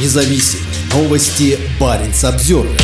независим. Новости Баренц Обзервер.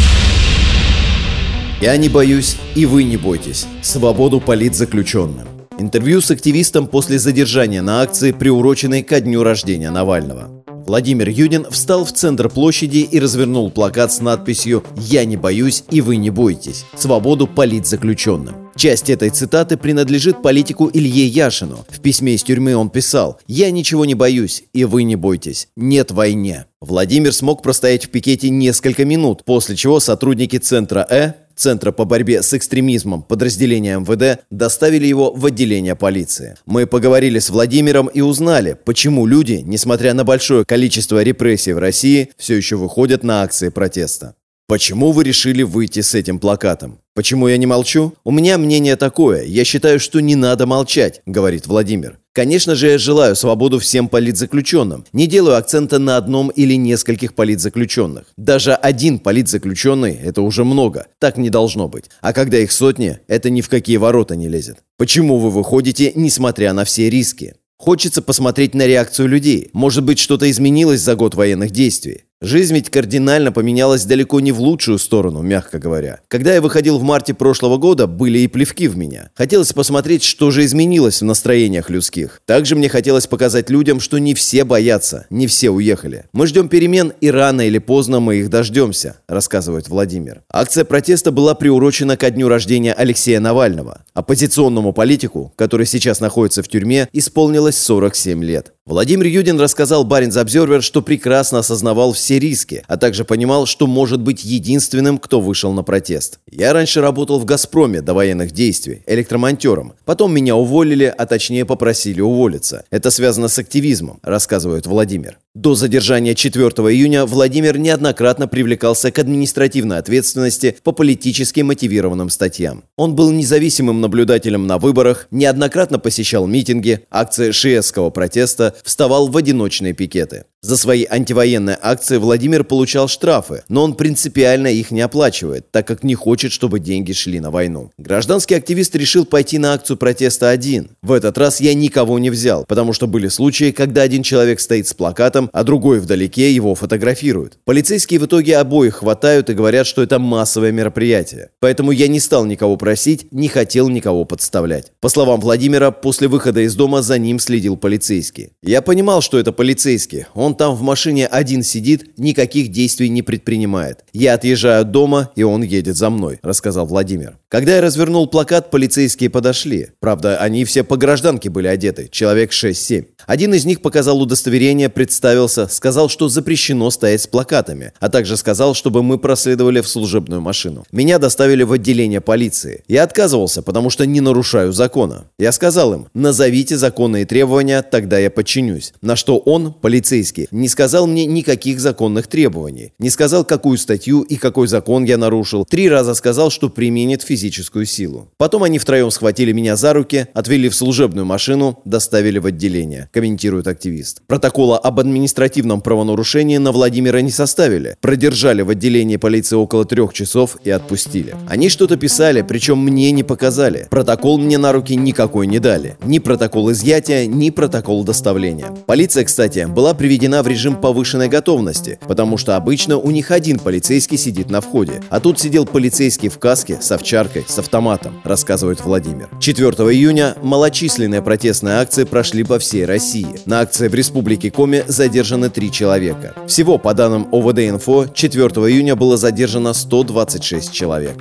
Я не боюсь, и вы не бойтесь. Свободу политзаключенным. Интервью с активистом после задержания на акции, приуроченной ко дню рождения Навального. Владимир Юдин встал в центр площади и развернул плакат с надписью «Я не боюсь, и вы не бойтесь. Свободу политзаключенным». Часть этой цитаты принадлежит политику Илье Яшину. В письме из тюрьмы он писал «Я ничего не боюсь, и вы не бойтесь. Нет войне». Владимир смог простоять в пикете несколько минут, после чего сотрудники Центра «Э» Центра по борьбе с экстремизмом подразделения МВД доставили его в отделение полиции. Мы поговорили с Владимиром и узнали, почему люди, несмотря на большое количество репрессий в России, все еще выходят на акции протеста. Почему вы решили выйти с этим плакатом? Почему я не молчу? У меня мнение такое. Я считаю, что не надо молчать, говорит Владимир. Конечно же, я желаю свободу всем политзаключенным. Не делаю акцента на одном или нескольких политзаключенных. Даже один политзаключенный – это уже много. Так не должно быть. А когда их сотни, это ни в какие ворота не лезет. Почему вы выходите, несмотря на все риски? Хочется посмотреть на реакцию людей. Может быть, что-то изменилось за год военных действий. Жизнь ведь кардинально поменялась далеко не в лучшую сторону, мягко говоря. Когда я выходил в марте прошлого года, были и плевки в меня. Хотелось посмотреть, что же изменилось в настроениях людских. Также мне хотелось показать людям, что не все боятся, не все уехали. Мы ждем перемен, и рано или поздно мы их дождемся, рассказывает Владимир. Акция протеста была приурочена ко дню рождения Алексея Навального. Оппозиционному политику, который сейчас находится в тюрьме, исполнилось 47 лет. Владимир Юдин рассказал Баринс Обзервер, что прекрасно осознавал все риски, а также понимал, что может быть единственным, кто вышел на протест. «Я раньше работал в «Газпроме» до военных действий, электромонтером. Потом меня уволили, а точнее попросили уволиться. Это связано с активизмом», рассказывает Владимир. До задержания 4 июня Владимир неоднократно привлекался к административной ответственности по политически мотивированным статьям. Он был независимым наблюдателем на выборах, неоднократно посещал митинги, акции шиесского протеста, вставал в одиночные пикеты. За свои антивоенные акции Владимир получал штрафы, но он принципиально их не оплачивает, так как не хочет, чтобы деньги шли на войну. Гражданский активист решил пойти на акцию протеста один. В этот раз я никого не взял, потому что были случаи, когда один человек стоит с плакатом, а другой вдалеке его фотографируют. Полицейские в итоге обоих хватают и говорят, что это массовое мероприятие. Поэтому я не стал никого просить, не хотел никого подставлять. По словам Владимира, после выхода из дома за ним следил полицейский. Я понимал, что это полицейский. Он он там в машине один сидит, никаких действий не предпринимает. Я отъезжаю от дома, и он едет за мной», – рассказал Владимир. Когда я развернул плакат, полицейские подошли. Правда, они все по гражданке были одеты, человек 6-7. Один из них показал удостоверение, представился, сказал, что запрещено стоять с плакатами, а также сказал, чтобы мы проследовали в служебную машину. Меня доставили в отделение полиции. Я отказывался, потому что не нарушаю закона. Я сказал им, назовите законные требования, тогда я подчинюсь. На что он, полицейский, не сказал мне никаких законных требований. Не сказал, какую статью и какой закон я нарушил. Три раза сказал, что применит физическую силу. Потом они втроем схватили меня за руки, отвели в служебную машину, доставили в отделение комментирует активист. Протокола об административном правонарушении на Владимира не составили. Продержали в отделении полиции около трех часов и отпустили. Они что-то писали, причем мне не показали. Протокол мне на руки никакой не дали. Ни протокол изъятия, ни протокол доставления. Полиция, кстати, была приведена в режим повышенной готовности, потому что обычно у них один полицейский сидит на входе. А тут сидел полицейский в каске, с овчаркой, с автоматом, рассказывает Владимир. 4 июня малочисленные протестные акции прошли по всей. России. На акции в Республике Коми задержаны три человека. Всего, по данным ОВД-Инфо, 4 июня было задержано 126 человек.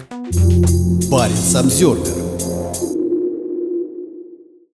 Парень Самсервер